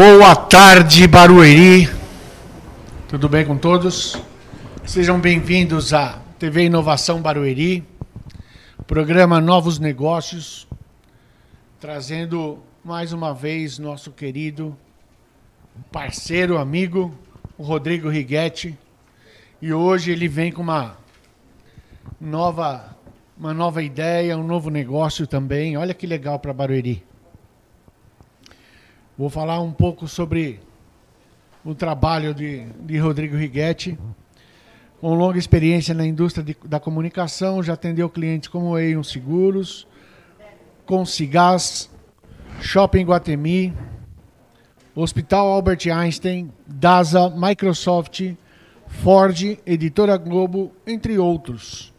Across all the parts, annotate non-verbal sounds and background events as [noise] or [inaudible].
Boa tarde, Barueri. Tudo bem com todos? Sejam bem-vindos à TV Inovação Barueri, programa Novos Negócios, trazendo mais uma vez nosso querido parceiro, amigo, o Rodrigo Righetti. E hoje ele vem com uma nova, uma nova ideia, um novo negócio também. Olha que legal para Barueri. Vou falar um pouco sobre o trabalho de, de Rodrigo Righetti. Com longa experiência na indústria de, da comunicação, já atendeu clientes como Eion Seguros, Consigás, Shopping Guatemi, Hospital Albert Einstein, DASA, Microsoft, Ford, Editora Globo, entre outros.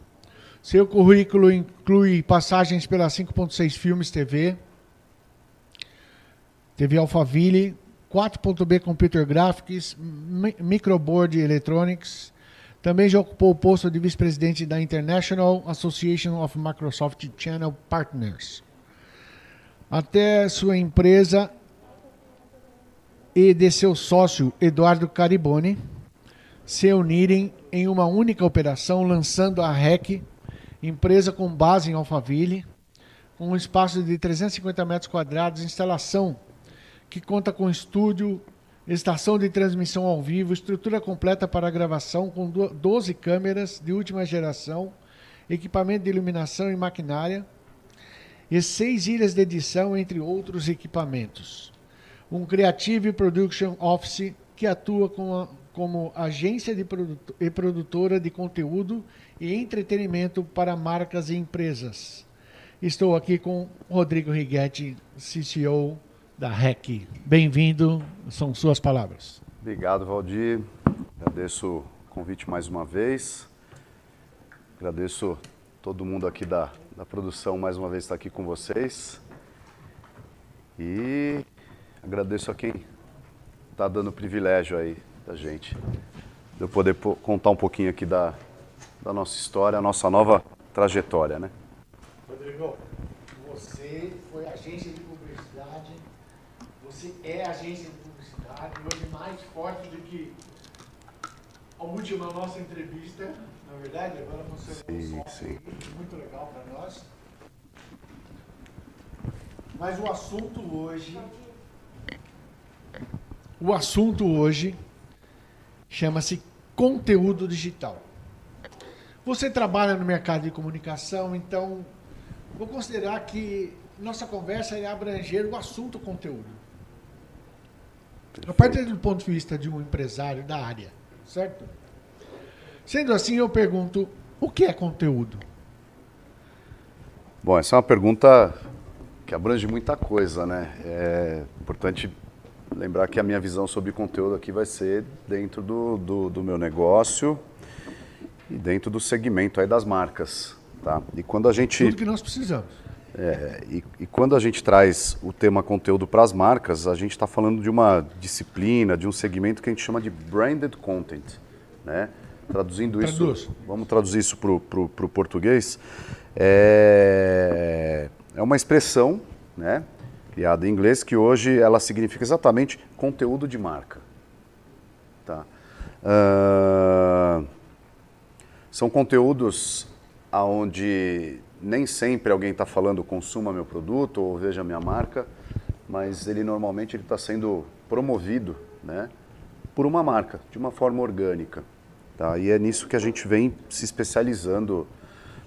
Seu currículo inclui passagens pela 5.6 Filmes TV, TV Alphaville, 4.B Computer Graphics, Microboard Electronics. Também já ocupou o posto de vice-presidente da International Association of Microsoft Channel Partners. Até sua empresa e de seu sócio Eduardo Cariboni se unirem em uma única operação, lançando a REC, empresa com base em Alphaville, com um espaço de 350 metros quadrados, instalação que conta com estúdio, estação de transmissão ao vivo, estrutura completa para gravação com 12 câmeras de última geração, equipamento de iluminação e maquinária, e seis ilhas de edição, entre outros equipamentos. Um Creative Production Office que atua como, como agência de produto, e produtora de conteúdo e entretenimento para marcas e empresas. Estou aqui com Rodrigo Righetti, CCO da REC. Bem-vindo, são suas palavras. Obrigado, Valdir. Agradeço o convite mais uma vez. Agradeço todo mundo aqui da, da produção mais uma vez estar aqui com vocês. E agradeço a quem está dando o privilégio aí da gente de eu poder contar um pouquinho aqui da, da nossa história, a nossa nova trajetória, né? Rodrigo, você foi agência de é agência de publicidade, hoje mais forte do que a última nossa entrevista, na verdade, agora você sim, é um sim. muito legal para nós. Mas o assunto hoje, o assunto hoje chama-se conteúdo digital. Você trabalha no mercado de comunicação, então vou considerar que nossa conversa é abranger o assunto conteúdo. A partir do ponto de vista de um empresário da área, certo? Sendo assim, eu pergunto: o que é conteúdo? Bom, essa é uma pergunta que abrange muita coisa, né? É importante lembrar que a minha visão sobre conteúdo aqui vai ser dentro do, do, do meu negócio e dentro do segmento aí das marcas, tá? E quando a gente... Tudo que nós precisamos. É, e, e, quando a gente traz o tema conteúdo para as marcas, a gente está falando de uma disciplina, de um segmento que a gente chama de branded content. Né? Traduzindo Traduz. isso, vamos traduzir isso para o português. É, é uma expressão né, criada em inglês que hoje ela significa exatamente conteúdo de marca. Tá? Uh, são conteúdos aonde nem sempre alguém está falando consuma meu produto ou veja minha marca, mas ele normalmente está sendo promovido né, por uma marca, de uma forma orgânica. Tá? E é nisso que a gente vem se especializando,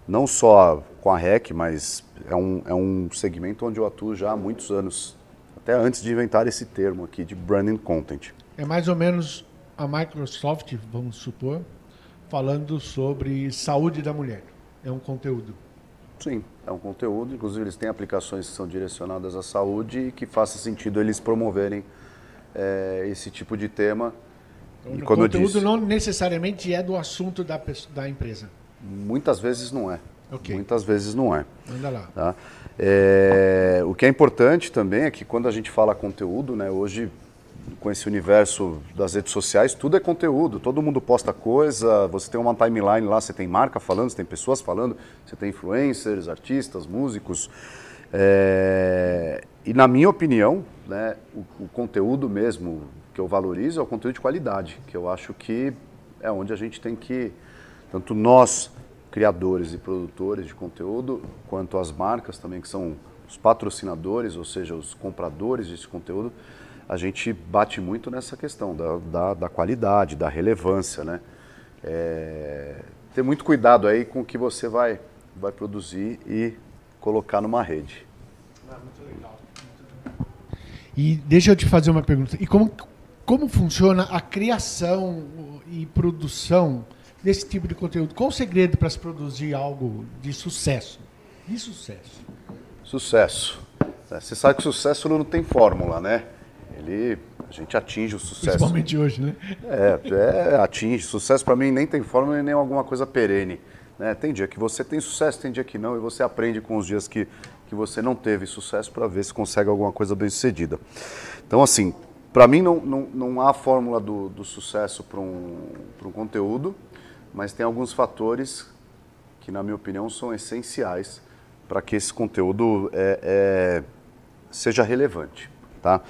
não só com a REC, mas é um, é um segmento onde eu atuo já há muitos anos, até antes de inventar esse termo aqui de branding content. É mais ou menos a Microsoft, vamos supor, falando sobre saúde da mulher. É um conteúdo. Sim, é um conteúdo. Inclusive, eles têm aplicações que são direcionadas à saúde e que faça sentido eles promoverem é, esse tipo de tema. Então, e o conteúdo disse, não necessariamente é do assunto da, da empresa. Muitas vezes não é. Okay. Muitas vezes não é. Anda lá. Tá? É, o que é importante também é que quando a gente fala conteúdo, né, hoje com esse universo das redes sociais, tudo é conteúdo, todo mundo posta coisa, você tem uma timeline lá, você tem marca falando, você tem pessoas falando, você tem influencers, artistas, músicos. É... e na minha opinião, né, o, o, conteúdo mesmo que eu valorizo é o conteúdo de qualidade, que eu acho que é onde a gente tem que, tanto nós, criadores e produtores de conteúdo, quanto as marcas também, que são os patrocinadores, ou seja, os compradores desse conteúdo, a gente bate muito nessa questão da, da, da qualidade, da relevância, né? É, ter muito cuidado aí com o que você vai, vai produzir e colocar numa rede. Ah, muito legal. E deixa eu te fazer uma pergunta. E como, como funciona a criação e produção desse tipo de conteúdo? Qual o segredo para se produzir algo de sucesso? De sucesso. Sucesso. É, você sabe que sucesso não tem fórmula, né? Ele, a gente atinge o sucesso. Principalmente hoje, né? É, é atinge. Sucesso para mim nem tem fórmula nem alguma coisa perene. Né? Tem dia que você tem sucesso, tem dia que não, e você aprende com os dias que, que você não teve sucesso para ver se consegue alguma coisa bem sucedida. Então, assim, para mim não, não, não há fórmula do, do sucesso para um, um conteúdo, mas tem alguns fatores que, na minha opinião, são essenciais para que esse conteúdo é, é, seja relevante. Tá?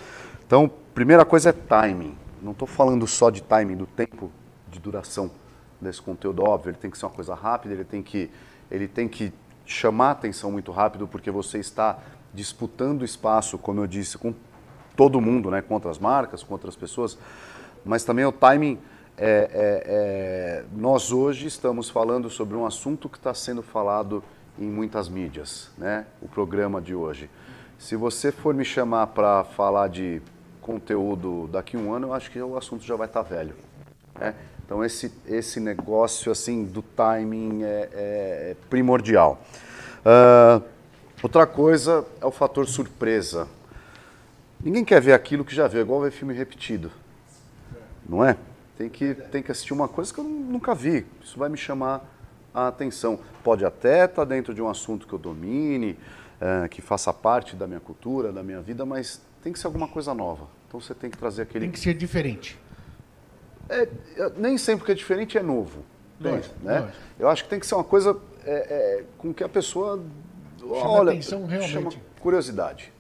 Então, primeira coisa é timing. Não estou falando só de timing, do tempo de duração desse conteúdo, óbvio, ele tem que ser uma coisa rápida, ele tem que, ele tem que chamar a atenção muito rápido, porque você está disputando espaço, como eu disse, com todo mundo, né, com outras marcas, com outras pessoas, mas também o timing. É, é, é, nós hoje estamos falando sobre um assunto que está sendo falado em muitas mídias, né? O programa de hoje. Se você for me chamar para falar de conteúdo daqui a um ano, eu acho que o assunto já vai estar tá velho. Né? Então esse, esse negócio assim do timing é, é primordial. Uh, outra coisa é o fator surpresa. Ninguém quer ver aquilo que já viu, é igual ver filme repetido. Não é? Tem que, tem que assistir uma coisa que eu nunca vi. Isso vai me chamar a atenção. Pode até estar dentro de um assunto que eu domine, uh, que faça parte da minha cultura, da minha vida, mas tem que ser alguma coisa nova. Então você tem que trazer aquele. Tem que ser diferente. É, nem sempre que é diferente é novo. Lógico, né? Lógico. Eu acho que tem que ser uma coisa é, é, com que a pessoa chama olha, atenção realmente. Chama curiosidade.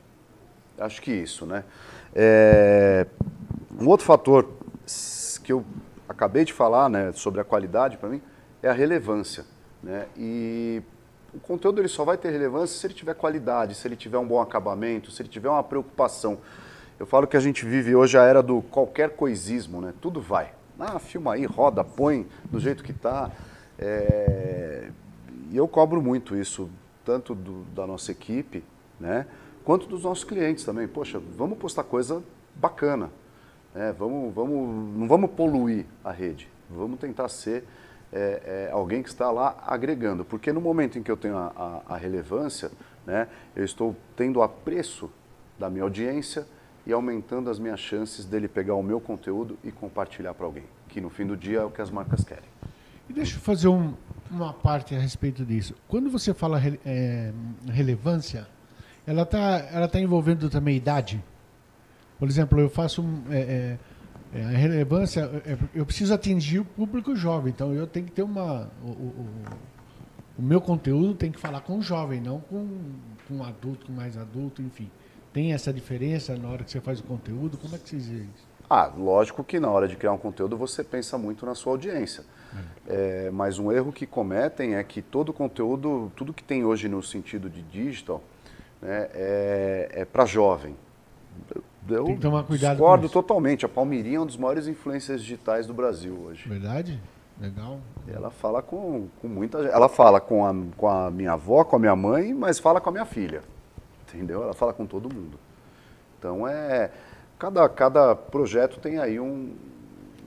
Acho que isso, né? É, um outro fator que eu acabei de falar, né, sobre a qualidade para mim, é a relevância, né? E o conteúdo ele só vai ter relevância se ele tiver qualidade, se ele tiver um bom acabamento, se ele tiver uma preocupação. Eu falo que a gente vive hoje a era do qualquer coisismo, né? Tudo vai. Ah, filma aí, roda, põe do jeito que está. É... E eu cobro muito isso, tanto do, da nossa equipe, né, quanto dos nossos clientes também. Poxa, vamos postar coisa bacana. Né? Vamos, vamos, não vamos poluir a rede. Vamos tentar ser é, é, alguém que está lá agregando. Porque no momento em que eu tenho a, a, a relevância, né, eu estou tendo apreço da minha audiência, e aumentando as minhas chances dele pegar o meu conteúdo e compartilhar para alguém, que no fim do dia é o que as marcas querem. E deixa eu fazer um, uma parte a respeito disso. Quando você fala é, relevância, ela está ela tá envolvendo também idade? Por exemplo, eu faço é, é, é, a relevância, é, eu preciso atingir o público jovem, então eu tenho que ter uma. O, o, o meu conteúdo tem que falar com o jovem, não com, com um adulto, com mais adulto, enfim. Tem essa diferença na hora que você faz o conteúdo? Como é que vocês veem isso? Ah, lógico que na hora de criar um conteúdo você pensa muito na sua audiência. É. É, mas um erro que cometem é que todo conteúdo, tudo que tem hoje no sentido de digital, né, é, é para jovem. Eu tem que tomar cuidado discordo totalmente. A Palmirinha é um dos maiores influências digitais do Brasil hoje. Verdade? Legal. Ela fala com, com muita gente. Ela fala com a, com a minha avó, com a minha mãe, mas fala com a minha filha entendeu? Ela fala com todo mundo. Então é cada, cada projeto tem aí um,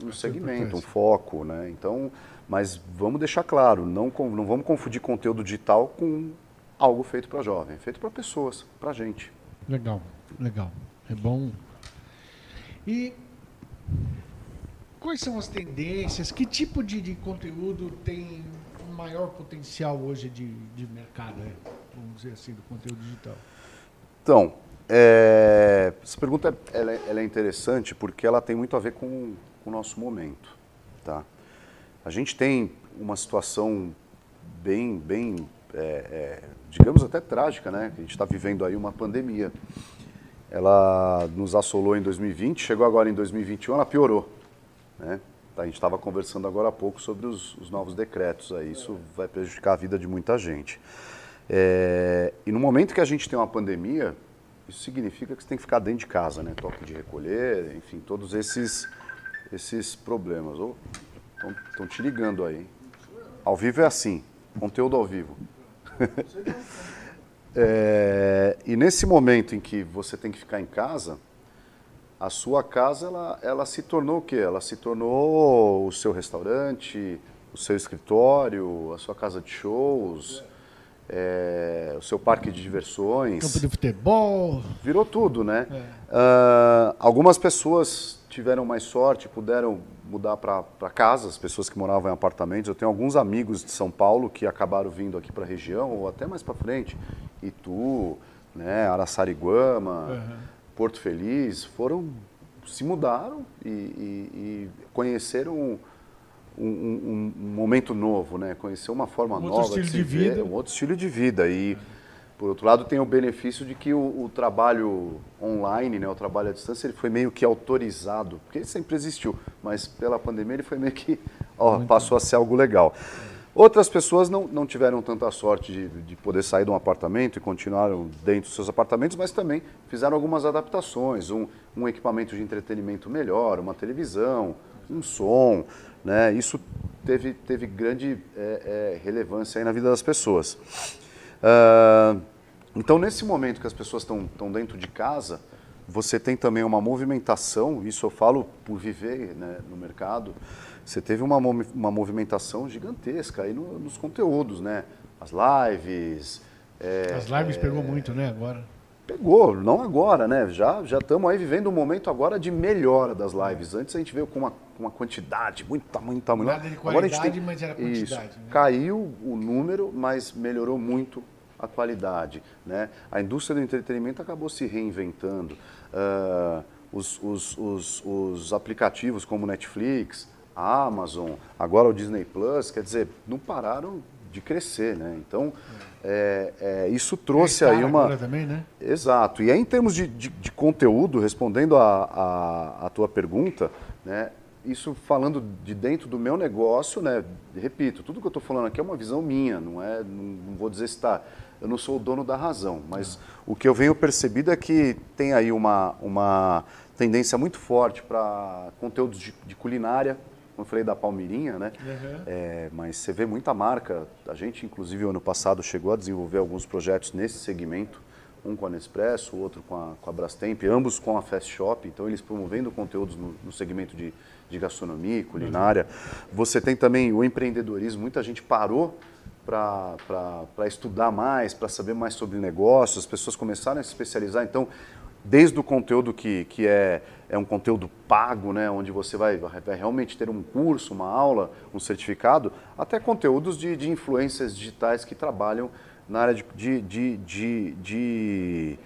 um segmento, um foco, né? Então, mas vamos deixar claro, não, não vamos confundir conteúdo digital com algo feito para jovem, feito para pessoas, para gente. Legal, legal. É bom. E quais são as tendências? Que tipo de, de conteúdo tem um maior potencial hoje de, de mercado, né? vamos dizer assim, do conteúdo digital? Então, é, essa pergunta ela é, ela é, interessante porque ela tem muito a ver com, com o nosso momento. Tá? A gente tem uma situação bem, bem é, é digamos até trágica, né? A gente está vivendo aí uma pandemia. Ela nos assolou em 2020, chegou agora em 2021, ela piorou. Né? A gente estava conversando agora há pouco sobre os, os, novos decretos, aí isso vai prejudicar a vida de muita gente. É, e no momento que a gente tem uma pandemia, isso significa que você tem que ficar dentro de casa, né? Toque de recolher, enfim, todos esses, esses problemas. Estão te ligando aí. Ao vivo é assim, conteúdo ao vivo. [laughs] é, e nesse momento em que você tem que ficar em casa, a sua casa ela, ela se tornou o quê? Ela se tornou o seu restaurante, o seu escritório, a sua casa de shows, é, o seu parque de diversões. Campo de futebol. Virou tudo, né? É. Uh, algumas pessoas tiveram mais sorte, puderam mudar para casas, pessoas que moravam em apartamentos. Eu tenho alguns amigos de São Paulo que acabaram vindo aqui para a região, ou até mais para frente, Itu, né, Araçariguama. Uhum Porto Feliz, foram, se mudaram e, e, e conheceram um, um, um, momento novo, né? Conhecer uma forma um nova de, de vida. Um outro estilo de vida. E, por outro lado, tem o benefício de que o, o, trabalho online, né, o trabalho à distância, ele foi meio que autorizado, porque ele sempre existiu, mas pela pandemia ele foi meio que ó, passou a ser algo legal. Outras pessoas não, não tiveram tanta sorte de, de poder sair de um apartamento e continuaram dentro dos seus apartamentos, mas também fizeram algumas adaptações, um, um equipamento de entretenimento melhor, uma televisão, um som, né? Isso teve, teve grande é, é, relevância aí na vida das pessoas. Uh, então, nesse momento que as pessoas estão dentro de casa, você tem também uma movimentação, isso eu falo por viver né, no mercado, você teve uma, uma movimentação gigantesca aí no, nos conteúdos, né? As lives. É, As lives é, pegou muito, né, agora? Pegou, não agora, né? Já já estamos aí vivendo um momento agora de melhora das lives. Antes a gente veio com uma, uma quantidade, muita, muita, muita. Nada de qualidade, agora a gente tem, mas era quantidade. Isso, né? Caiu o número, mas melhorou muito a qualidade. Né? A indústria do entretenimento acabou se reinventando. Uh, os, os, os, os aplicativos como Netflix, a Amazon, agora o Disney Plus, quer dizer, não pararam de crescer, né? Então, é, é, isso trouxe é aí uma... também, né? Exato. E aí, em termos de, de, de conteúdo, respondendo a, a, a, tua pergunta, né? Isso falando de dentro do meu negócio, né? Repito, tudo que eu estou falando aqui é uma visão minha, não é... Não, não vou dizer se está... Eu não sou o dono da razão, mas o que eu venho percebido é que tem aí uma, uma tendência muito forte para conteúdos de, de culinária, como eu falei da Palmeirinha, né? Uhum. É, mas você vê muita marca. A gente, inclusive, ano passado chegou a desenvolver alguns projetos nesse segmento. Um com a Nespresso, o outro com a, com a Brastemp, ambos com a Fast Shop. Então, eles promovendo conteúdos no, no segmento de, de gastronomia, culinária. Uhum. Você tem também o empreendedorismo. Muita gente parou para estudar mais, para saber mais sobre negócios. As pessoas começaram a se especializar. Então, desde o conteúdo que, que é, é um conteúdo pago, né, onde você vai, vai realmente ter um curso, uma aula, um certificado, até conteúdos de, de influências digitais que trabalham na área de, de, de, de, de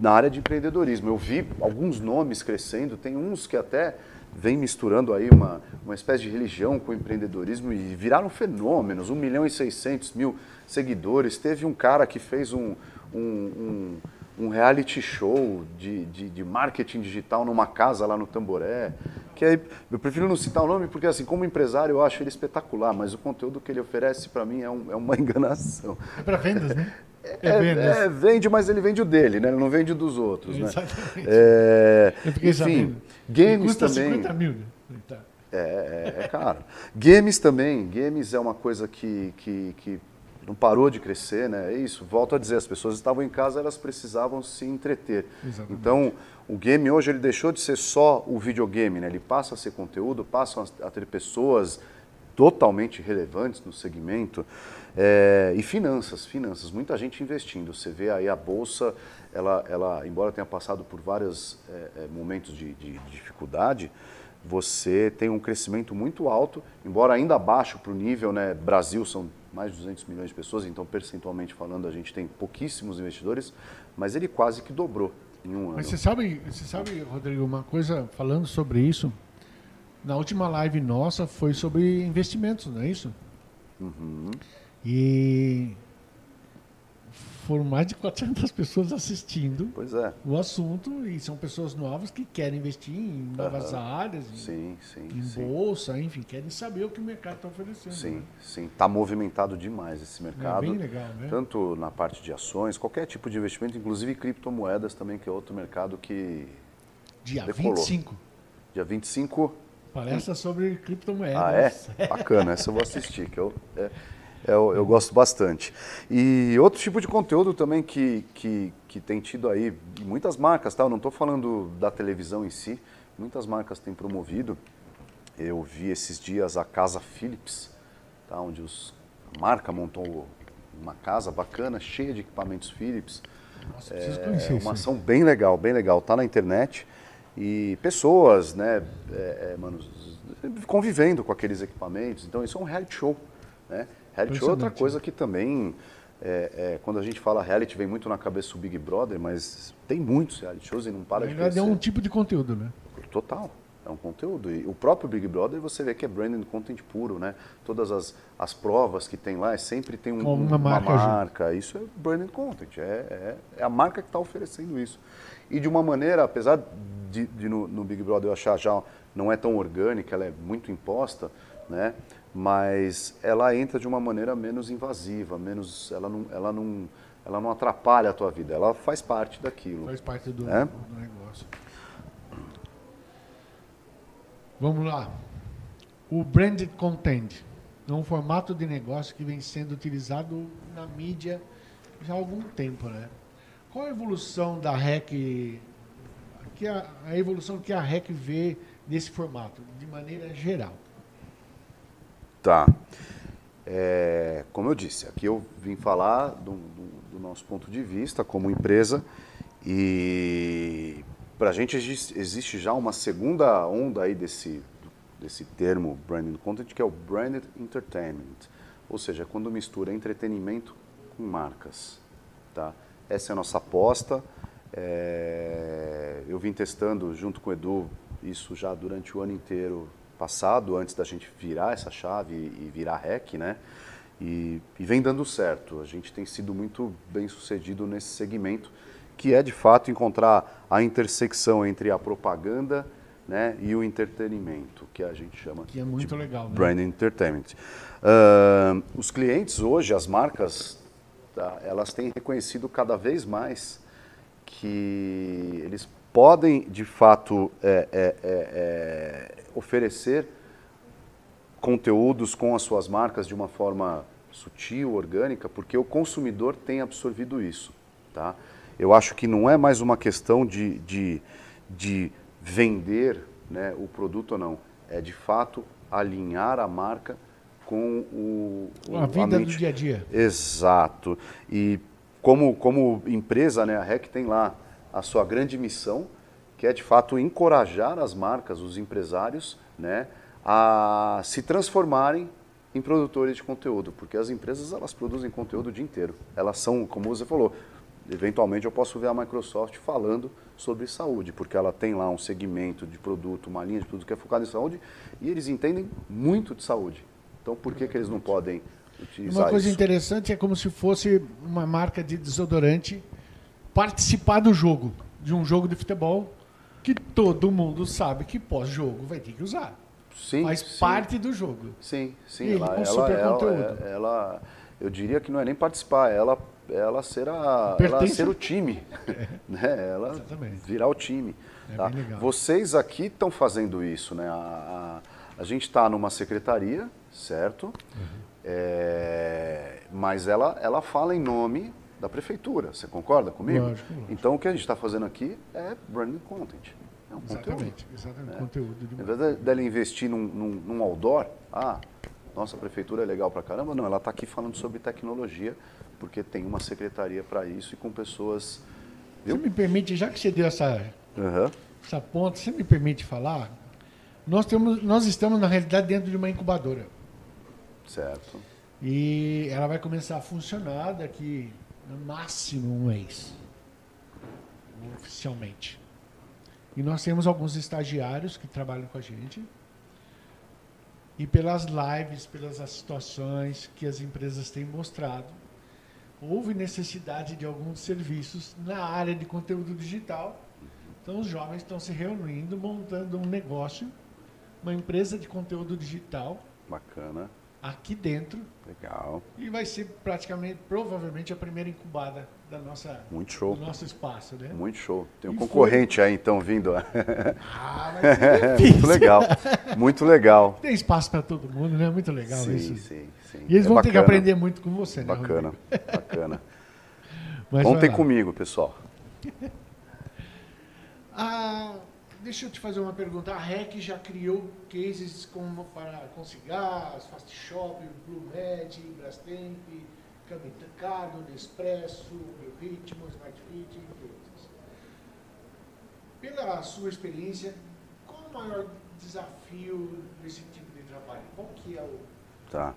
na área de empreendedorismo. Eu vi alguns nomes crescendo, tem uns que até vem misturando aí uma, uma espécie de religião com empreendedorismo e viraram fenômenos, 1 milhão e 600 mil seguidores. Teve um cara que fez um, um, um um reality show de, de, de, marketing digital numa casa lá no Tamboré. Que é, eu prefiro não citar o nome porque, assim, como empresário, eu acho ele espetacular, mas o conteúdo que ele oferece para mim é, um, é, uma [laughs] enganação. É para vendas, né? É, é, é, vende, mas ele vende o dele, né? Ele não vende o dos outros, né? Exatamente. É, enfim, sabendo. games custa também. 50 mil. Né? Tá. É, é, é caro. games também. Games é uma coisa que, que, que não parou de crescer, né? É isso, volto a dizer, as pessoas estavam em casa, elas precisavam se entreter. Exatamente. Então, o game hoje ele deixou de ser só o videogame, né? Ele passa a ser conteúdo, passa a ter pessoas totalmente relevantes no segmento. É, e finanças, finanças, muita gente investindo. Você vê aí a bolsa, ela, ela embora tenha passado por vários é, momentos de, de, de dificuldade, você tem um crescimento muito alto, embora ainda baixo para o nível, né? Brasil são mais de 200 milhões de pessoas, então percentualmente falando a gente tem pouquíssimos investidores, mas ele quase que dobrou em um ano. Mas você sabe, você sabe, Rodrigo, uma coisa falando sobre isso, na última live nossa foi sobre investimentos, não é isso? Uhum. E foram mais de 400 pessoas assistindo Pois é. o assunto e são pessoas novas que querem investir em novas Aham. áreas, em, Sim, sim, em sim. bolsa, enfim, querem saber o que o mercado está oferecendo. Sim, né? sim. Está movimentado demais esse É mercado. bem legal, né? Tanto na parte de ações, qualquer tipo de investimento, inclusive criptomoedas também, que é outro mercado que Dia decolou. 25, dia 25. palestra sobre criptomoedas. Ah, é? [laughs] Bacana, essa eu vou assistir, que eu, é, é, eu, eu gosto bastante. E outro tipo de conteúdo também que, que, que tem tido aí, muitas marcas, tá? Eu não estou falando da televisão em si, muitas marcas têm promovido. Eu vi esses dias a Casa Philips, tá? onde os, a marca montou uma casa bacana, cheia de equipamentos Philips. Nossa, É conhecer uma ação bem legal, bem legal. Tá na internet e pessoas, né, é, é, mano, convivendo com aqueles equipamentos. Então isso é um reality show, né? Reality show é outra coisa que também, é, é, quando a gente fala reality, vem muito na cabeça o Big Brother, mas tem muitos reality shows e não para de crescer. é um tipo de conteúdo, né? Total. É um conteúdo. E o próprio Big Brother você vê que é branding content puro, né? Todas as, as provas que tem lá, é sempre tem um, uma uma marca marca. Isso é branding content. É, é, é a marca que está oferecendo isso. E de uma maneira, apesar de, de no, no Big Brother eu achar já não é tão orgânica, ela é muito imposta, né? Mas ela entra de uma maneira menos invasiva, menos, ela não, ela não, ela não atrapalha a tua vida. Ela faz parte daquilo. Faz parte do, É? do negócio. Vamos lá. O branded content é um formato de negócio que vem sendo utilizado na mídia já há algum tempo, né? Qual a evolução da REC, que a, a evolução que a REC vê desse formato, de maneira geral? Tá. É, como eu disse, aqui eu vim falar do, do- do nosso ponto de vista como empresa e para a gente existe, já uma segunda onda aí desse, desse termo branded content que é o branded entertainment, ou seja, quando mistura entretenimento com marcas, tá? Essa é a nossa aposta. É, eu vim testando junto com o Edu isso já durante o ano inteiro passado, antes da gente virar essa chave e virar REC, né? E, e vem dando certo. A gente tem sido muito bem sucedido nesse segmento, que é de fato encontrar a intersecção entre a propaganda né, e o entretenimento, que a gente chama Que é muito de legal, né? brand entertainment. Ahn, os clientes hoje, as marcas, tá, elas têm reconhecido cada vez mais que eles podem, de fato, é, é, é, é, oferecer conteúdos com as suas marcas de uma forma sutil, orgânica, porque o consumidor tem absorvido isso. Tá? Eu acho que não é mais uma questão de, de, de vender né, o produto ou não, é de fato alinhar a marca com o, o- A vida do mente- dia a dia. Exato. E como, como empresa, né, a REC tem lá a sua grande missão, que é de fato encorajar as marcas, os empresários, né, a se transformarem em produtores de conteúdo, porque as empresas elas produzem conteúdo o dia inteiro. Elas são, como você falou, eventualmente eu posso ver a Microsoft falando sobre saúde, porque ela tem lá um segmento de produto, uma linha de produto que é focada em saúde, e eles entendem muito de saúde. Então por que, que eles não podem utilizar Uma coisa isso? interessante é como se fosse uma marca de desodorante participar do jogo, de um jogo de futebol que todo mundo sabe que pós-jogo vai ter que usar. Sim, Faz sim. parte do jogo. Sim, sim. E ela, com ela, super ela, conteúdo. ela- eu diria que não é nem participar, ela, ela ser a, ela ser o time, [laughs] [laughs] né? Ela Exatamente. virar o time. É tá? Vocês aqui estão fazendo isso, né? A, a, a gente está numa secretaria, certo? Uhum. É, mas ela, ela fala em nome da prefeitura. Você concorda comigo? Lógico, lógico. Então o que a gente está fazendo aqui é branding content. É um conteúdo. Exatamente, exatamente. Conteúdo de Em vez de- dela investir num, num, num outdoor, ah, nossa, prefeitura é legal pra caramba. Não, ela está aqui falando sobre tecnologia, porque tem uma secretaria para isso e com pessoas. Você me permite, já que você deu essa, Aham. essa ponta, você me permite falar? Nós, temos, nós estamos, na realidade, dentro de uma incubadora. Certo. E ela vai começar a funcionar daqui no máximo um mês. Oficialmente. E nós temos alguns estagiários que trabalham com a gente. E pelas lives, pelas situações que as empresas têm mostrado, houve necessidade de alguns serviços na área de conteúdo digital. Então os jovens estão se reunindo, montando um negócio, uma empresa de conteúdo digital. Bacana. Aqui dentro. Legal. E vai ser praticamente, provavelmente, a primeira incubada da nossa, Muito show. do nosso espaço, né? Muito show. Tem um E concorrente aí, então, vindo. [laughs] Ah, vai ser [laughs] difícil. Muito legal. Muito legal. Tem espaço para todo mundo, né? Muito legal sim, isso. sim, sim. E eles É vão ter que bacana. aprender muito com você, né? Bacana, Rodrigo? bacana. [laughs] Mas lá. comigo, pessoal. Ah, deixa eu te fazer uma pergunta. A REC já criou cases como para com cigarros, Fast Shop, Blue Med, Brastemp, Camicado, Nespresso, Meu Ritmo, Smart Fit, entre outros. Pela sua experiência, qual o maior desafio desse tipo de trabalho? Qual que é o... Tá.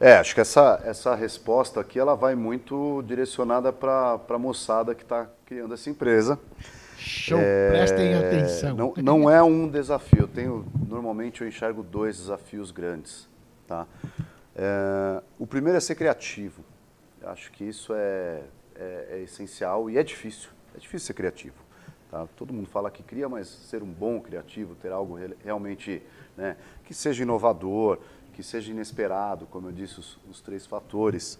É, acho que essa, essa resposta aqui ela vai muito direcionada para a moçada que está criando essa empresa. Show, É, prestem atenção. Não, não é um desafio. Eu tenho, normalmente eu enxergo dois desafios grandes. Tá? É, o primeiro é ser criativo. Eu acho que isso é, é, é essencial e é difícil. É difícil ser criativo. Tá? Todo mundo fala que cria, mas ser um bom criativo, ter algo re- realmente né, que seja inovador, que seja inesperado, como eu disse, os, os três fatores.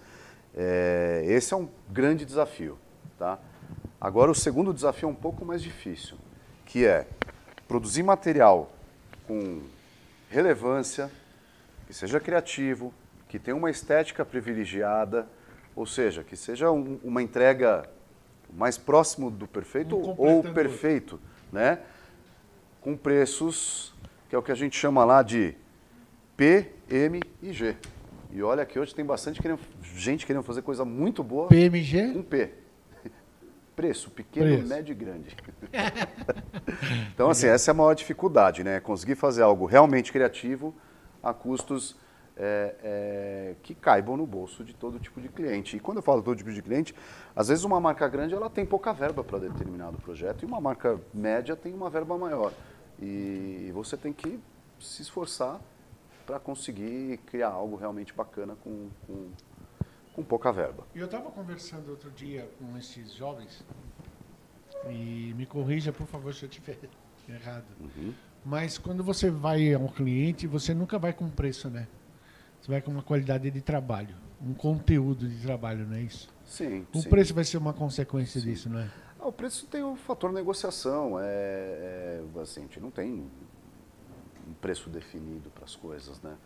É, esse é um grande desafio. Tá? Agora, o segundo desafio é um pouco mais difícil, que é produzir material com relevância, que seja criativo, que tenha uma estética privilegiada, ou seja, que seja um- uma entrega mais próximo do perfeito Um ou perfeito, né? Com preços que é o que a gente chama lá de P, M e G. E olha que hoje tem bastante gente querendo fazer coisa muito boa PMG? um P. Preço, pequeno, Preço. médio e grande. [laughs] então, assim, essa é a maior dificuldade, né? Conseguir fazer algo realmente criativo a custos é, é, que caibam no bolso de todo tipo de cliente. E quando eu falo todo tipo de cliente, às vezes uma marca grande ela tem pouca verba para determinado projeto e uma marca média tem uma verba maior. E você tem que se esforçar para conseguir criar algo realmente bacana com, com, com pouca verba. E Eu estava conversando outro dia com esses jovens, e me corrija, por favor, se eu estiver [laughs] errado. Uhum. Mas quando você vai a um cliente, você nunca vai com preço, né? Você vai com uma qualidade de trabalho, um conteúdo de trabalho, não é isso? Sim, O sim. preço vai ser uma consequência disso, não é? Ah, o preço tem o fator negociação. É, é, assim, a gente não tem um preço definido para as coisas, né?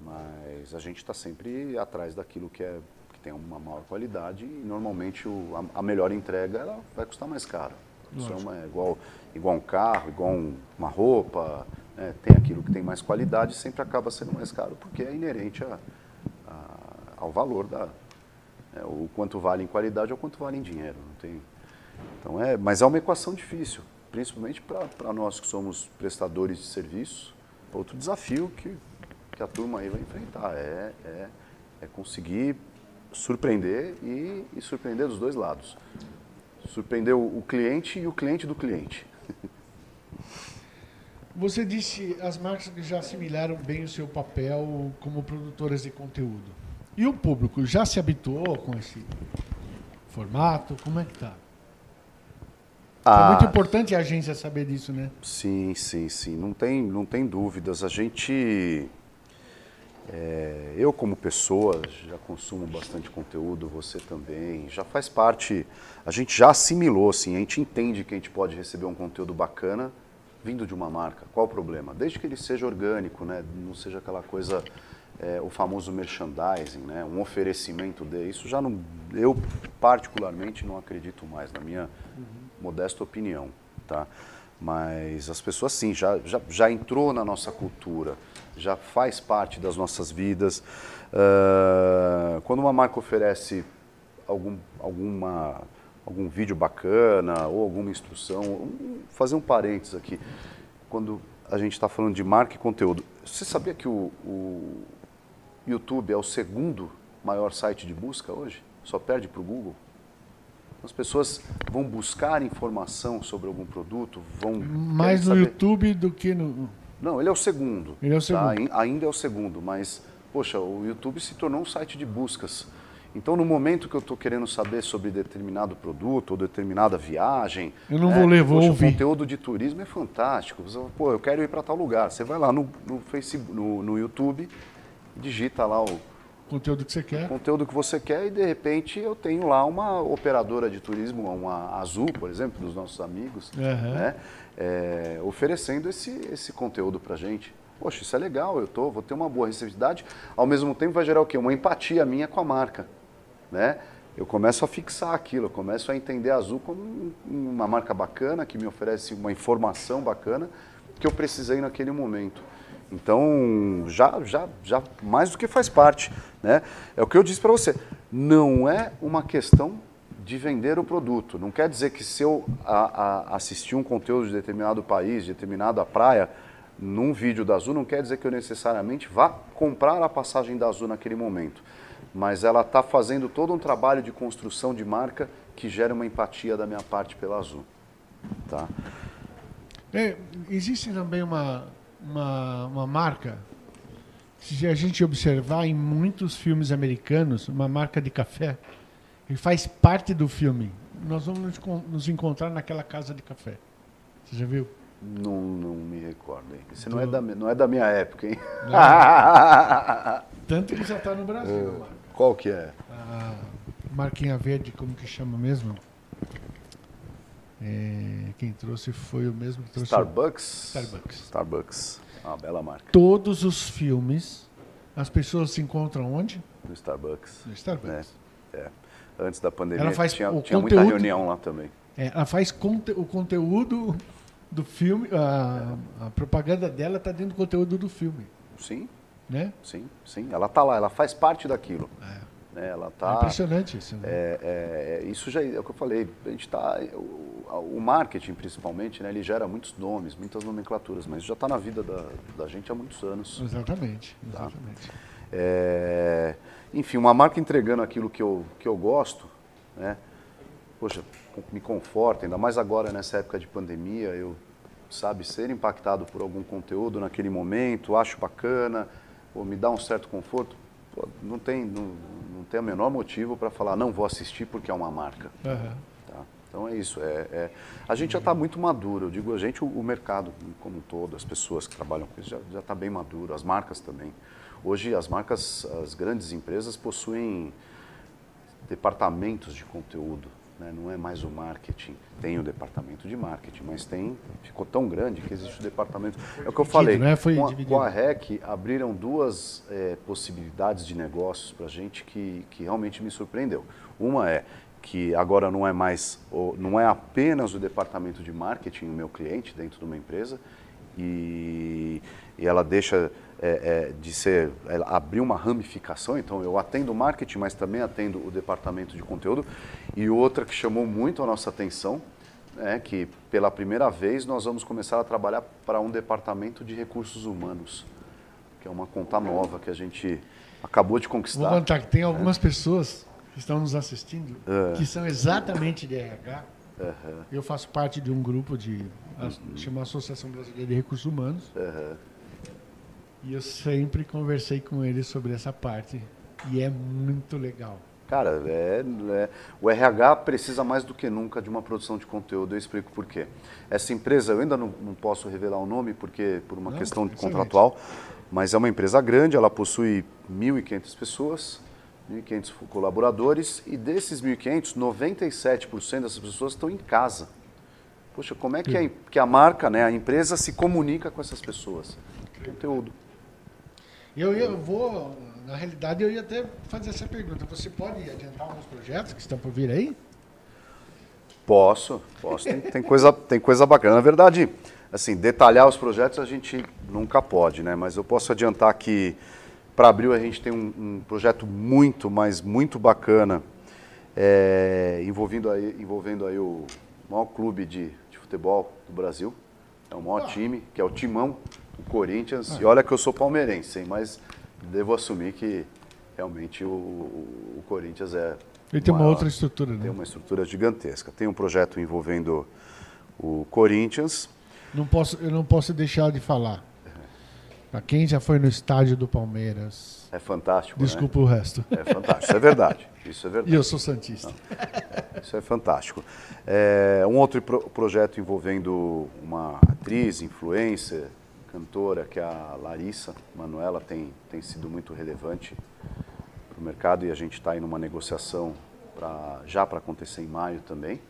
Mas a gente está sempre atrás daquilo que, é, que tem uma maior qualidade e normalmente o- a, a melhor entrega ela vai custar mais caro. Isso é, uma, é igual, igual um carro, igual um- uma roupa, né? tem aquilo que tem mais qualidade sempre acaba sendo mais caro porque é inerente a- a- ao valor da, é, o quanto vale em qualidade ou quanto vale em dinheiro. Não tem, então é, mas é uma equação difícil, principalmente para nós que somos prestadores de serviço. Outro desafio que, que a turma aí vai enfrentar é, é, é conseguir surpreender e, e surpreender dos dois lados. Surpreender o, o cliente e o cliente do cliente. [laughs] Você disse as marcas que já assimilaram bem o seu papel como produtoras de conteúdo. E o público já se habituou com esse formato? Como é que tá? É muito importante a agência saber disso, né? Sim, sim, sim. Não tem, não tem dúvidas. A gente. É, eu, como pessoa, já consumo bastante conteúdo, você também. Já faz parte. A gente já assimilou, assim. A gente entende que a gente pode receber um conteúdo bacana vindo de uma marca. Qual o problema? Desde que ele seja orgânico, né? não seja aquela coisa. é, o famoso merchandising, né? um oferecimento de. Isso já não. Eu, particularmente, não acredito mais, na minha modesta opinião. Tá? Mas as pessoas, sim, já, já, já entrou na nossa cultura, já faz parte das nossas vidas. Ah, quando uma marca oferece algum, alguma, algum vídeo bacana ou alguma instrução, um- fazer um parênteses aqui. Quando a gente está falando de marca e conteúdo, você sabia que o, o YouTube é o segundo maior site de busca hoje? Só perde para o Google? As pessoas vão buscar informação sobre algum produto, vão Mais no saber- YouTube do que no. Não, ele é o segundo. Ele é o tá? segundo. Ai- Ainda é o segundo, mas, poxa, o YouTube se tornou um site de buscas. Então, no momento que eu estou querendo saber sobre determinado produto ou determinada viagem, eu não vou ler, vou poxa, ouvir. O conteúdo de turismo é fantástico. Você, Pô, eu quero ir para tal lugar. Você vai lá no, no Facebook, no, no YouTube, digita lá o conteúdo que você quer. conteúdo que você quer e de repente eu tenho lá uma operadora de turismo, uma Azul, por exemplo, dos nossos amigos, Uhum. né, é, oferecendo esse, esse conteúdo para gente. Poxa, isso é legal, eu tô, vou ter uma boa receptividade. Ao mesmo tempo vai gerar o quê? Uma empatia minha com a marca, né? Eu começo a fixar aquilo, eu começo a entender a Azul como um- uma marca bacana, que me oferece uma informação bacana que eu precisei naquele momento. Então, já, já, já mais do que faz parte. Né? É o que eu disse para você. Não é uma questão de vender o produto. Não quer dizer que se eu a- a- assistir um conteúdo de determinado país, de determinada praia, num vídeo da Azul, não quer dizer que eu necessariamente vá comprar a passagem da Azul naquele momento. Mas ela está fazendo todo um trabalho de construção de marca que gera uma empatia da minha parte pela Azul. Tá? É, existe também uma, uma, uma marca, se a gente observar em muitos filmes americanos, uma marca de café, que faz parte do filme. Nós vamos nos, con- nos encontrar naquela casa de café. Você já viu? Não, não me recordo. Hein? Isso não, Do- é da, não é da minha época, hein? Tanto que já está no Brasil. É. mano. Qual que é? A marquinha verde, como que chama mesmo? É, quem trouxe foi o mesmo que trouxe. Starbucks? Starbucks. Starbucks. Uma bela marca. Todos os filmes, as pessoas se encontram onde? No Starbucks. No Starbucks. É. Antes da pandemia Ela faz tinha, o tinha muita conteúdo- reunião lá também. É, ela faz conte- o conteúdo do filme, a, a propaganda dela está dentro do conteúdo do filme, Sim, né? sim, sim. Ela tá lá, ela faz parte daquilo. Né? Ela É tá. impressionante isso. Né? É, é, é, isso já é o que eu falei. A gente tá, o, o marketing, principalmente, né, ele gera muitos nomes, muitas nomenclaturas, mas já está na vida da, da gente há muitos anos. Exatamente, exatamente. É, enfim, uma marca entregando aquilo que eu, que eu gosto, né? Poxa, me conforta, ainda mais agora nessa época de pandemia, eu, sabe, ser impactado por algum conteúdo naquele momento, acho bacana, ou me dá um certo conforto, pô, não tem, não, não tem o menor motivo para falar, não vou assistir porque é uma marca. Aham. Então é isso. É, é- a gente já está muito maduro. Eu digo a gente, o, o mercado como um todo, as pessoas que trabalham com isso já está bem maduro. As marcas também. Hoje as marcas, as grandes empresas possuem departamentos de conteúdo. né? Não é mais o marketing. Tem o departamento de marketing, mas tem ficou tão grande que existe o departamento. é o que eu falei. né? Foi com, a, com a REC abriram duas eh, possibilidades de negócios para a gente que, que realmente me surpreendeu. Uma é que agora não é mais, não é apenas o departamento de marketing o meu cliente dentro de uma empresa e, e ela deixa eh, eh, de ser, ela abriu uma ramificação, então eu atendo marketing, mas também atendo o departamento de conteúdo. E outra que chamou muito a nossa atenção é que pela primeira vez nós vamos começar a trabalhar para um departamento de recursos humanos, que é uma conta nova que a gente acabou de Vou conquistar. contar que tem algumas pessoas estão nos assistindo É. que são exatamente de RH. Eu faço parte de um grupo de chama Associação Brasileira de Recursos Humanos e eu sempre conversei com eles sobre essa parte e é muito legal. Cara, é, é- o RH precisa mais do que nunca de uma produção de conteúdo. Eu explico por quê. Essa empresa, eu ainda não, não posso revelar o nome porque por uma Não, questão excelente. contratual, mas é uma empresa grande, ela possui 1.500 pessoas, 1.500 colaboradores e desses 1.500, 97% dessas pessoas estão em casa. Poxa, como é que a, que a marca, né, a empresa se comunica com essas pessoas? Conteúdo. Eu, eu vou, na realidade, eu ia até fazer essa pergunta. Você pode adiantar alguns projetos que estão por vir aí? Posso, posso. Tem, tem coisa, tem coisa bacana. Na verdade, assim, detalhar os projetos a gente nunca pode, né? Mas eu posso adiantar que para abril a gente tem um, um projeto muito, mas muito bacana, é, envolvendo aí, envolvendo aí o maior clube de, de futebol do Brasil. É o maior Ah. time, que é o Timão, o Corinthians. E olha que eu sou palmeirense, hein? mas devo assumir que realmente o, o- o Corinthians é Ele tem uma outra estrutura, né? Tem uma estrutura gigantesca. Tem um projeto envolvendo o Corinthians. Não posso, eu não posso deixar de falar. Pra quem já foi no estádio do Palmeiras. É fantástico. Né? Desculpa né? o resto. É fantástico, isso é verdade. Isso é verdade. E eu sou Santista. Não, isso é fantástico. É, um outro pro projeto envolvendo uma atriz, influencer, cantora, que é a Larissa Manuela, tem, tem sido muito relevante para o mercado e a gente está aí numa negociação pra, já para acontecer em maio também,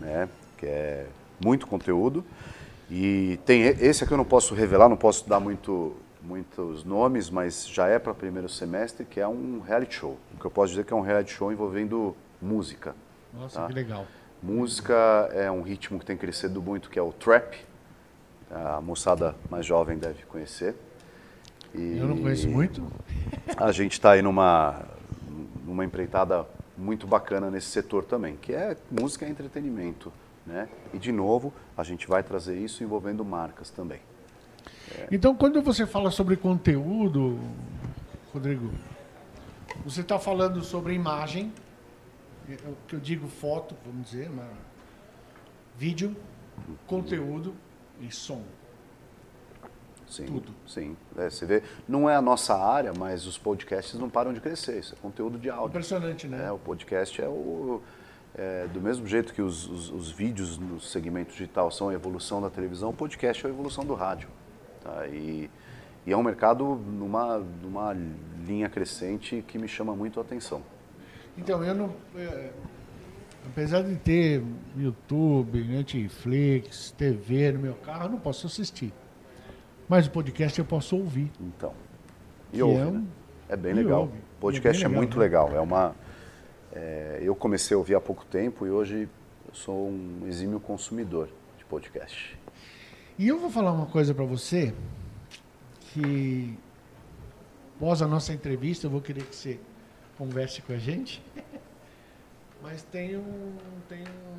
né? que é muito conteúdo. E tem esse aqui eu não posso revelar, não posso dar muito, muitos nomes, mas já é para primeiro semestre, que é um reality show. O que eu posso dizer que é um reality show envolvendo música. Nossa, tá? que legal. Música é um ritmo que tem crescido muito, que é o trap. A moçada mais jovem deve conhecer. E eu não conheço muito. A gente está aí numa, numa empreitada muito bacana nesse setor também, que é música e entretenimento. Né? E, de novo, a gente vai trazer isso envolvendo marcas também. É. Então, quando você fala sobre conteúdo, Rodrigo, você está falando sobre imagem, é o que eu digo foto, vamos dizer, mas vídeo, conteúdo e som. Sim, Tudo. Sim. É, você vê, não é a nossa área, mas os podcasts não param de crescer. Isso é conteúdo de áudio. Impressionante, né? É, o podcast é o é, do mesmo jeito que os, os, os, vídeos no segmento digital são a evolução da televisão, o podcast é a evolução do rádio. Tá? E, e, é um mercado numa, numa linha crescente que me chama muito a atenção. Então, eu não. É, apesar de ter YouTube, Netflix, TV no meu carro, eu não posso assistir. Mas o podcast eu posso ouvir. Então. E ouve, é, um... né? é bem legal. O podcast é, é, muito né? legal. É uma é, eu comecei a ouvir há pouco tempo e hoje sou um exímio consumidor de podcast. E eu vou falar uma coisa para você que após a nossa entrevista eu vou querer que você converse com a gente. [laughs] Mas tem um, tem um,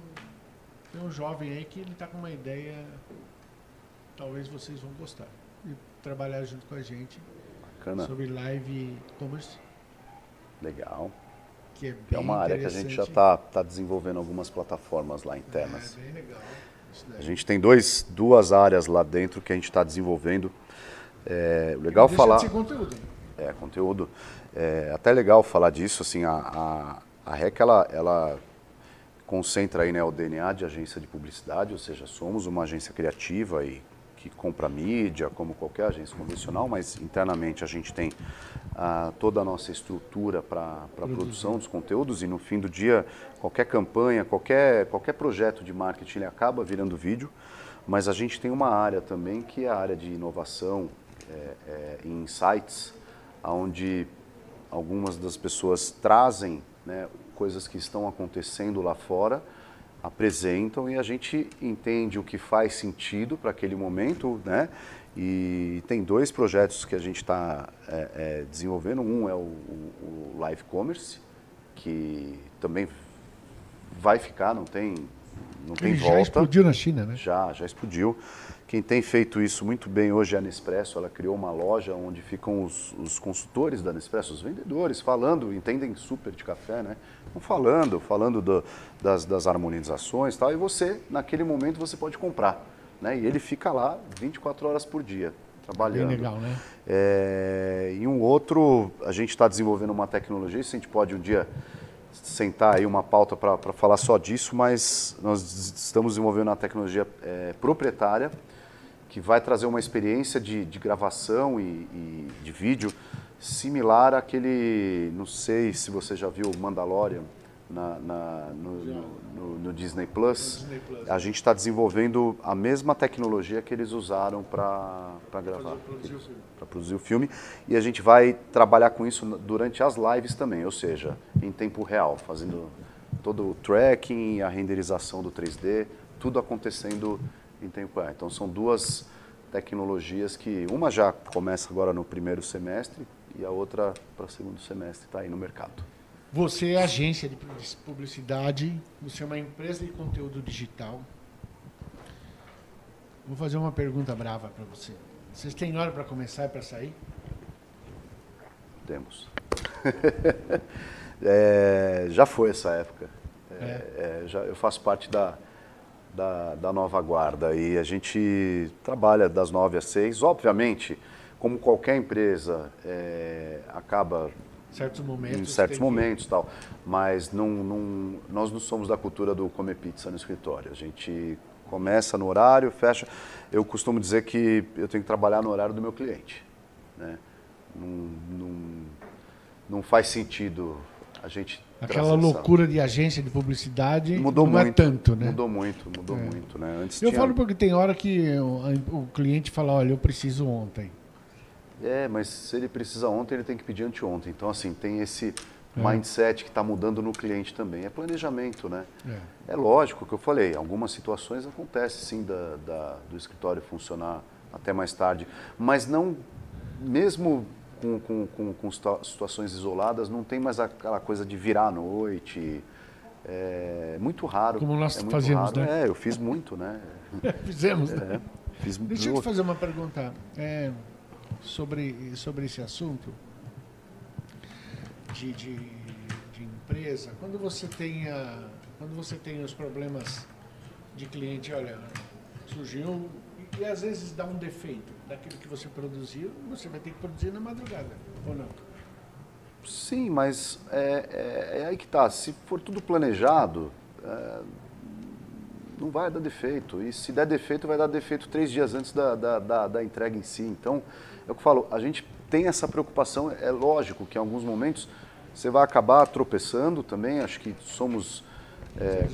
tem um jovem aí que ele está com uma ideia, talvez vocês vão gostar, de trabalhar junto com a gente Bacana. sobre live commerce. Legal. Que é, é uma área que a gente já está tá desenvolvendo algumas plataformas lá internas. É, bem legal. A gente tem dois, duas áreas lá dentro que a gente está desenvolvendo. É legal falar. Conteúdo. É, conteúdo. É até legal falar disso, assim, a, a, a REC, ela, ela concentra aí, né, o DNA de agência de publicidade, ou seja, somos uma agência criativa e que compra mídia, como qualquer agência convencional, mas internamente a gente tem ah, toda a nossa estrutura para a produção dos conteúdos e no fim do dia, qualquer campanha, qualquer, qualquer projeto de marketing ele acaba virando vídeo, mas a gente tem uma área também que é a área de inovação é, é, em insights, onde algumas das pessoas trazem né, coisas que estão acontecendo lá fora apresentam e a gente entende o que faz sentido para aquele momento, né? E tem dois projetos que a gente está é, é, desenvolvendo. Um é o, o, Live Commerce, que também vai ficar, não tem, não tem Ele volta. Já explodiu na China, né? Já, já explodiu. Quem tem feito isso muito bem hoje é a Nespresso. Ela criou uma loja onde ficam os, os consultores da Nespresso, os vendedores, falando, entendem super de café, né? Vão falando, falando do, das, das harmonizações e tal. E você, naquele momento, você pode comprar. Né? E ele fica lá 24 horas por dia, trabalhando. Bem legal, né? É, e um outro, a gente está desenvolvendo uma tecnologia, isso a gente pode um dia sentar aí uma pauta para falar só disso, mas nós estamos desenvolvendo uma tecnologia é, proprietária que vai trazer uma experiência de, de gravação e, e, de vídeo similar àquele, não sei se você já viu Mandalorian na, na no, no, no, Disney Plus. Disney Plus. A gente está desenvolvendo a mesma tecnologia que eles usaram para gravar, para produzir o filme. E a gente vai trabalhar com isso durante as lives também, ou seja, em tempo real, fazendo todo o tracking, a renderização do 3D, tudo acontecendo em tempo real. Então são duas tecnologias que uma já começa agora no primeiro semestre e a outra para o segundo semestre está aí no mercado. Você é agência de publicidade, você é uma empresa de conteúdo digital. Vou fazer uma pergunta brava para você. Vocês têm hora para começar e para sair? Temos. [laughs] é, já foi essa época. É, é. é. já, eu faço parte da, da, da nova guarda e a gente trabalha das nove às seis. Obviamente, como qualquer empresa, é, acaba certos momentos, em certos momentos que... tal. Mas não, não, nós não somos da cultura do comer pizza no escritório. A gente começa no horário, fecha. Eu costumo dizer que eu tenho que trabalhar no horário do meu cliente. Né? Não, não, não faz sentido a gente. Aquela loucura essa... de agência de publicidade mudou não muito, é tanto, né? Mudou muito, mudou é. muito, né? Antes eu tinha... falo porque tem hora que o, o cliente fala, olha, eu preciso ontem. É, mas se ele precisa ontem, ele tem que pedir anteontem. Então, assim, tem esse é. mindset que está mudando no cliente também. É planejamento, né? É. é lógico que eu falei, algumas situações acontecem sim da, da, do escritório funcionar até mais tarde, mas não, mesmo com, com, com, com situações isoladas, não tem mais aquela coisa de virar à noite. É muito raro. Como nós é fazíamos, raro. né? É, eu fiz muito, né? [laughs] Fizemos, né? É, fiz, Deixa eu te fazer uma pergunta. É, sobre, sobre esse assunto de, de, de empresa, quando você tem a, quando você tem os problemas de cliente, olha, surgiu e, e às vezes dá um defeito daquilo que você produziu, você vai ter que produzir na madrugada, ou não? Sim, mas é, é, é aí que tá. Se for tudo planejado, é, não vai dar defeito. E se der defeito, vai dar defeito três dias antes da, da, da, da entrega em si. Então, é o que eu falo, a gente tem essa preocupação, é lógico que em alguns momentos você vai acabar tropeçando também, acho que somos... É,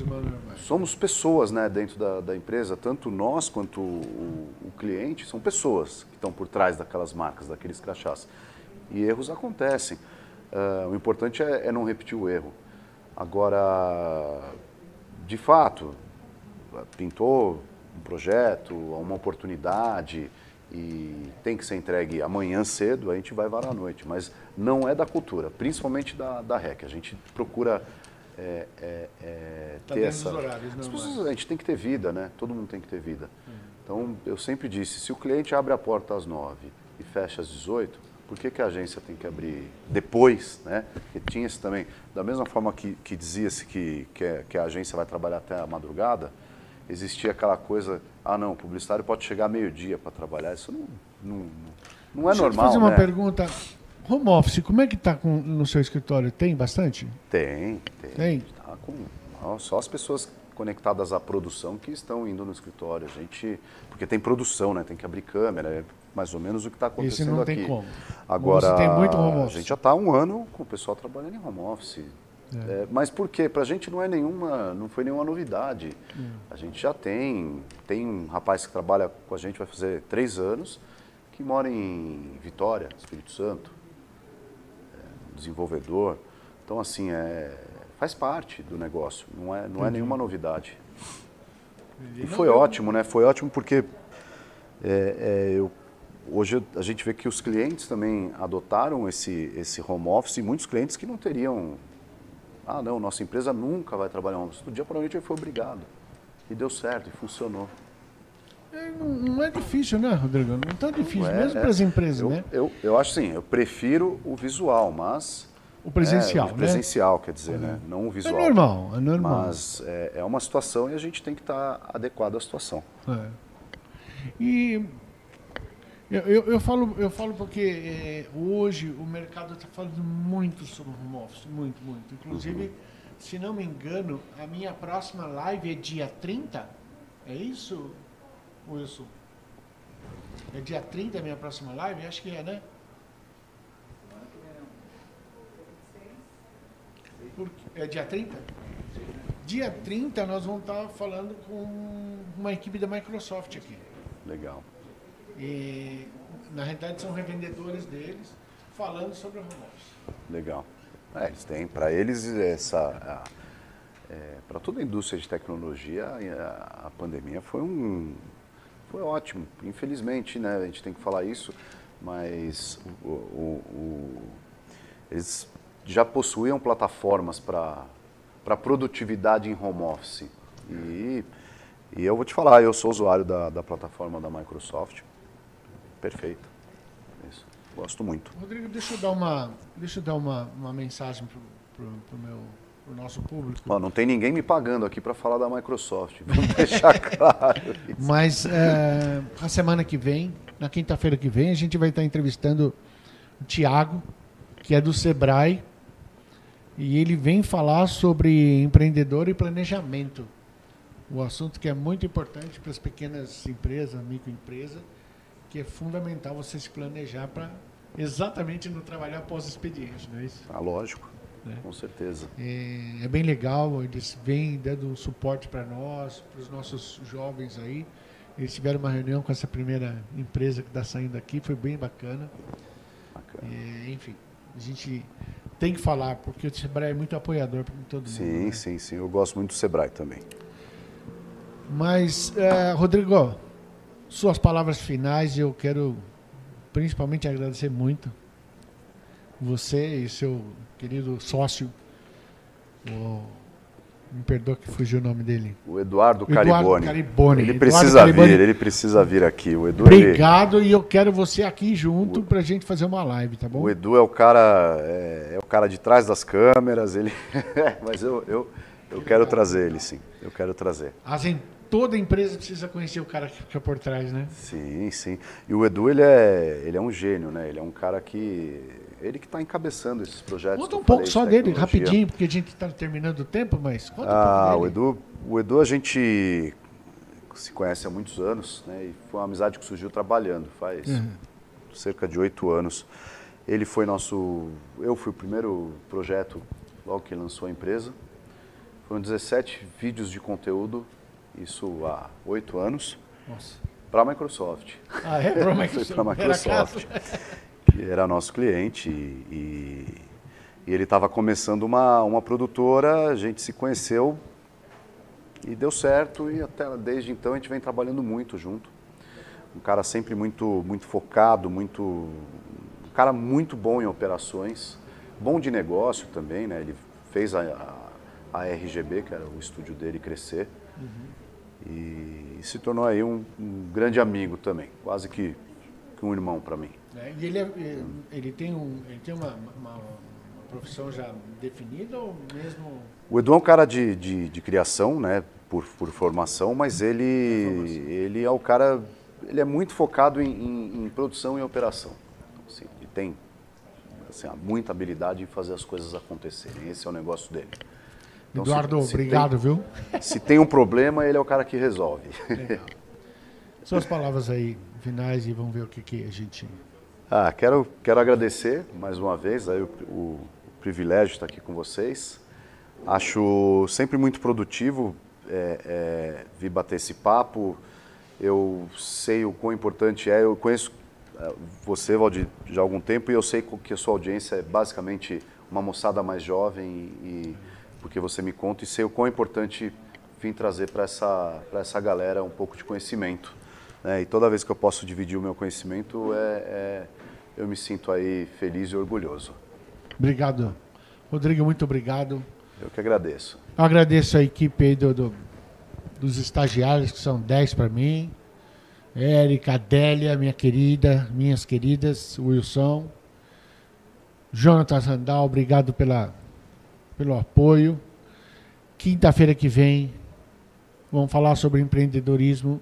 somos pessoas né, dentro da, da, empresa, tanto nós quanto o, o, cliente, são pessoas que estão por trás daquelas marcas, daqueles crachás. E erros acontecem. Uh, o importante é, é, não repetir o erro. Agora, de fato, pintou um projeto, uma oportunidade, e tem que ser entregue amanhã cedo, a gente vai varar à noite. Mas não é da cultura, principalmente da, da REC. A gente procura é, é, é, tá ter essa. Horários, As pessoas, a gente tem que ter vida, né? Todo mundo tem que ter vida. Uhum. Então, eu sempre disse: se o cliente abre a porta às 9 e fecha às 18, por que, que a agência tem que abrir depois, né? Porque tinha esse também, da mesma forma que, que dizia-se que, que, é, que a agência vai trabalhar até a madrugada, existia aquela coisa, ah não, o publicitário pode chegar meio-dia para trabalhar. Isso não, não, não é Deixa normal. Deixa eu fazer uma né? pergunta. Home office, como é que está no seu escritório? Tem bastante? Tem, tem. Tem? Tá com, só as pessoas conectadas à produção que estão indo no escritório. A gente, porque tem produção, né? Tem que abrir câmera, é mais ou menos o que está acontecendo Esse não aqui. Tem como. Agora, Você tem muito home office. a gente já está um ano com o pessoal trabalhando em home office. É. É, mas por quê? Para a gente não é nenhuma, não foi nenhuma novidade. Hum. A gente já tem, tem um rapaz que trabalha com a gente, vai fazer três anos, que mora em Vitória, Espírito Santo, é, desenvolvedor. Então assim é, faz parte do negócio, não é, não é nenhuma novidade. E foi ótimo, né? Foi ótimo porque é, é, eu, hoje a gente vê que os clientes também adotaram esse, esse home office e muitos clientes que não teriam ah, não, nossa empresa nunca vai trabalhar office. Do dia para a noite ele foi obrigado. E deu certo, e funcionou. É, não, é difícil, né, Rodrigo? Não está difícil, é, mesmo é, para as empresas, eu, né? Eu, eu acho sim, eu prefiro o visual, mas... O presencial, é, o presencial, né? quer dizer, né? É. Não o visual. É normal, é normal. Mas é, é uma situação e a gente tem que estar tá adequado à situação. É. E eu, eu, eu, falo, eu falo porque é, hoje o mercado está falando muito sobre home office, muito, muito. Inclusive, uhum. se não me engano, a minha próxima live é dia 30. É isso, Wilson? É dia 30 a minha próxima live? Acho que é, né? é dia 30? Dia 30 nós vamos estar tá falando com uma equipe da Microsoft aqui. Legal. E, na realidade, são revendedores deles falando sobre o home office. Legal. É, eles têm, para eles, essa. É, para toda a indústria de tecnologia, a, pandemia foi um. Foi ótimo. Infelizmente, né, a gente tem que falar isso, mas o, o, o, eles já possuíam plataformas para produtividade em home office. E, e eu vou te falar, eu sou usuário da, da plataforma da Microsoft Perfeito. Isso. Gosto muito. Rodrigo, deixa eu dar uma, deixa eu dar uma, uma mensagem para o meu, o nosso público. Ó, não tem ninguém me pagando aqui para falar da Microsoft. [laughs] Vamos deixar claro. Isso. Mas é, a semana que vem, na quinta-feira que vem, a gente vai estar entrevistando o Tiago, que é do Sebrae, e ele vem falar sobre empreendedor e planejamento. O assunto que é muito importante para as pequenas empresas, microempresas, que é fundamental você se planejar para exatamente não trabalhar pós-expediente, não é isso? Ah, lógico, né? com certeza. É, é, bem legal, eles vêm dando suporte para nós, para os nossos jovens aí. Eles tiveram uma reunião com essa primeira empresa que está saindo aqui, foi bem bacana. bacana. É, enfim, a gente tem que falar, porque o Sebrae é muito apoiador para todo sim, mundo. Sim, né? sim, sim. Eu gosto muito do Sebrae também. Mas, é, Rodrigo, suas palavras finais, eu quero principalmente agradecer muito você e seu querido sócio, o, me perdoa que fugiu o nome dele. O Eduardo, Eduardo Caribone. Caribone. Ele precisa Caribone. vir, ele precisa vir aqui. O Edu, Obrigado ele... e eu quero você aqui junto para a gente fazer uma live, tá bom? O Edu é o cara, é, é o cara de trás das câmeras, ele, [laughs] mas eu, eu, eu quero trazer ele, sim. Eu quero trazer. As, toda empresa precisa conhecer o cara que fica por trás, né? Sim, sim. E o Edu, ele é, ele é um gênio, né? Ele é um cara que... Ele que está encabeçando esses projetos. Conta um pouco só de dele, rapidinho, porque a gente está terminando o tempo, mas conta ah, um pouco dele. O Edu, o Edu a gente se conhece há muitos anos, né? E foi uma amizade que surgiu trabalhando, faz uhum. cerca de oito anos. Ele foi nosso... Eu fui o primeiro projeto logo que lançou a empresa. Foram 17 vídeos de conteúdo isso há oito anos, para a Microsoft. Ah, é? Para [laughs] a Microsoft. para a Microsoft, que era nosso cliente e, e ele estava começando uma, uma produtora, a gente se conheceu e deu certo e até desde então a gente vem trabalhando muito junto. Um cara sempre muito, muito focado, muito, um cara muito bom em operações, bom de negócio também, né? Ele fez a, a, a RGB, que era o estúdio dele, crescer. Uhum. E se tornou aí um, um grande amigo também, quase que, que um irmão para mim. É, e ele, é, ele tem, um, ele tem uma, uma, uma, profissão já definida ou mesmo... O Edu é um cara de, de, de criação, né, por, por formação, mas ele, ele é o cara, ele é muito focado em, em, em produção e operação. Então, assim, ele tem assim, muita habilidade em fazer as coisas acontecerem, esse é o negócio dele. Então, Eduardo, se, se obrigado, tem, viu? Se tem um problema, ele é o cara que resolve. Legal. Suas palavras aí finais e vamos ver o que, que a gente. Ah, quero, quero agradecer mais uma vez aí o, o, o privilégio de estar aqui com vocês. Acho sempre muito produtivo é, é, vir bater esse papo. Eu sei o quão importante é. Eu conheço é, você, Valdir, já há algum tempo e eu sei que a sua audiência é basicamente uma moçada mais jovem e, porque você me conta e sei o quão importante vir trazer para essa, essa galera um pouco de conhecimento. Né? E toda vez que eu posso dividir o meu conhecimento, é, é, eu me sinto aí feliz e orgulhoso. Obrigado. Rodrigo, muito obrigado. Eu que agradeço. Eu agradeço a equipe aí do, do dos estagiários, que são 10 para mim. Érica, Adélia, minha querida, minhas queridas, Wilson. Jonathan Randal, obrigado pela pelo apoio. Quinta-feira que vem, vamos falar sobre empreendedorismo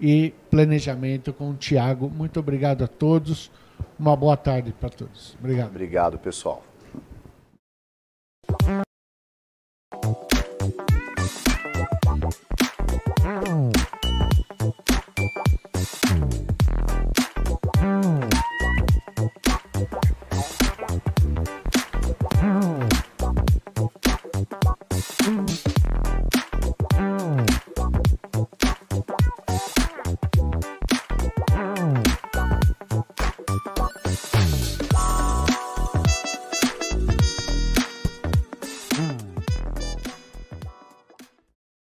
e planejamento com o Tiago. Muito obrigado a todos. Uma boa tarde para todos. Obrigado. Obrigado, pessoal.